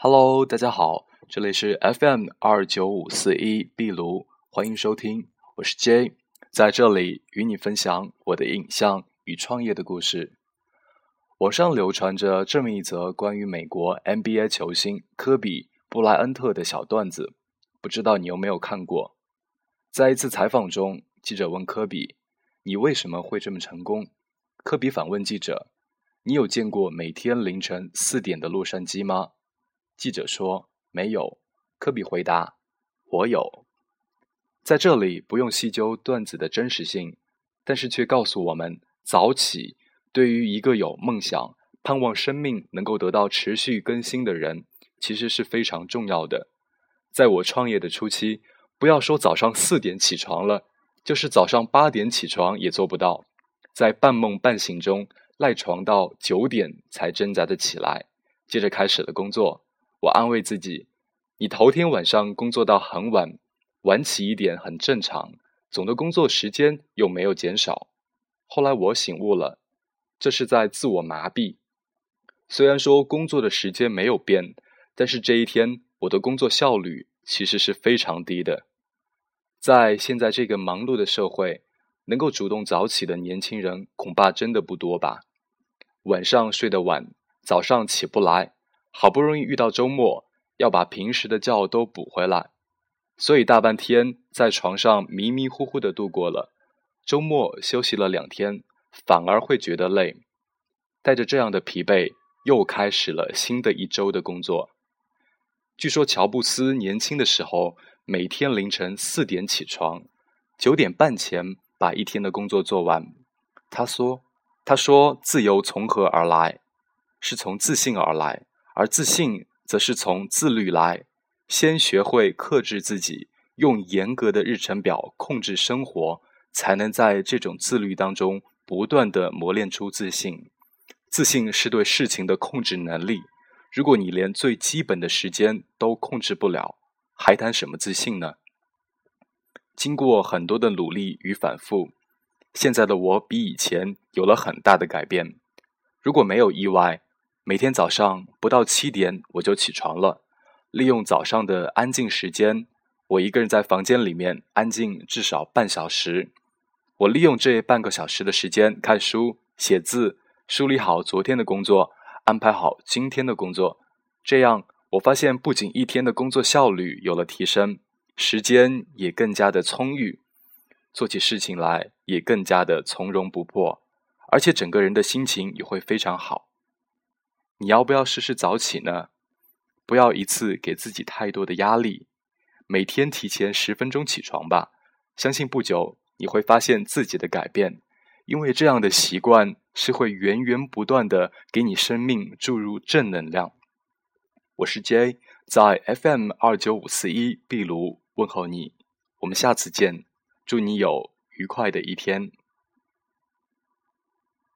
Hello，大家好，这里是 FM 二九五四一壁炉，欢迎收听，我是 J，在这里与你分享我的影像与创业的故事。网上流传着这么一则关于美国 NBA 球星科比布莱恩特的小段子，不知道你有没有看过？在一次采访中，记者问科比：“你为什么会这么成功？”科比反问记者：“你有见过每天凌晨四点的洛杉矶吗？”记者说：“没有。”科比回答：“我有。”在这里不用细究段子的真实性，但是却告诉我们，早起对于一个有梦想、盼望生命能够得到持续更新的人，其实是非常重要的。在我创业的初期，不要说早上四点起床了，就是早上八点起床也做不到。在半梦半醒中赖床到九点才挣扎着起来，接着开始了工作。我安慰自己：“你头天晚上工作到很晚，晚起一点很正常，总的工作时间又没有减少。”后来我醒悟了，这是在自我麻痹。虽然说工作的时间没有变，但是这一天我的工作效率其实是非常低的。在现在这个忙碌的社会。能够主动早起的年轻人恐怕真的不多吧？晚上睡得晚，早上起不来，好不容易遇到周末，要把平时的觉都补回来，所以大半天在床上迷迷糊糊的度过了。周末休息了两天，反而会觉得累，带着这样的疲惫，又开始了新的一周的工作。据说乔布斯年轻的时候，每天凌晨四点起床，九点半前。把一天的工作做完，他说：“他说自由从何而来？是从自信而来，而自信则是从自律来。先学会克制自己，用严格的日程表控制生活，才能在这种自律当中不断的磨练出自信。自信是对事情的控制能力。如果你连最基本的时间都控制不了，还谈什么自信呢？”经过很多的努力与反复，现在的我比以前有了很大的改变。如果没有意外，每天早上不到七点我就起床了，利用早上的安静时间，我一个人在房间里面安静至少半小时。我利用这半个小时的时间看书、写字，梳理好昨天的工作，安排好今天的工作。这样，我发现不仅一天的工作效率有了提升。时间也更加的充裕，做起事情来也更加的从容不迫，而且整个人的心情也会非常好。你要不要试试早起呢？不要一次给自己太多的压力，每天提前十分钟起床吧。相信不久你会发现自己的改变，因为这样的习惯是会源源不断的给你生命注入正能量。我是 J，在 FM 二九五四一壁炉。问候你，我们下次见，祝你有愉快的一天。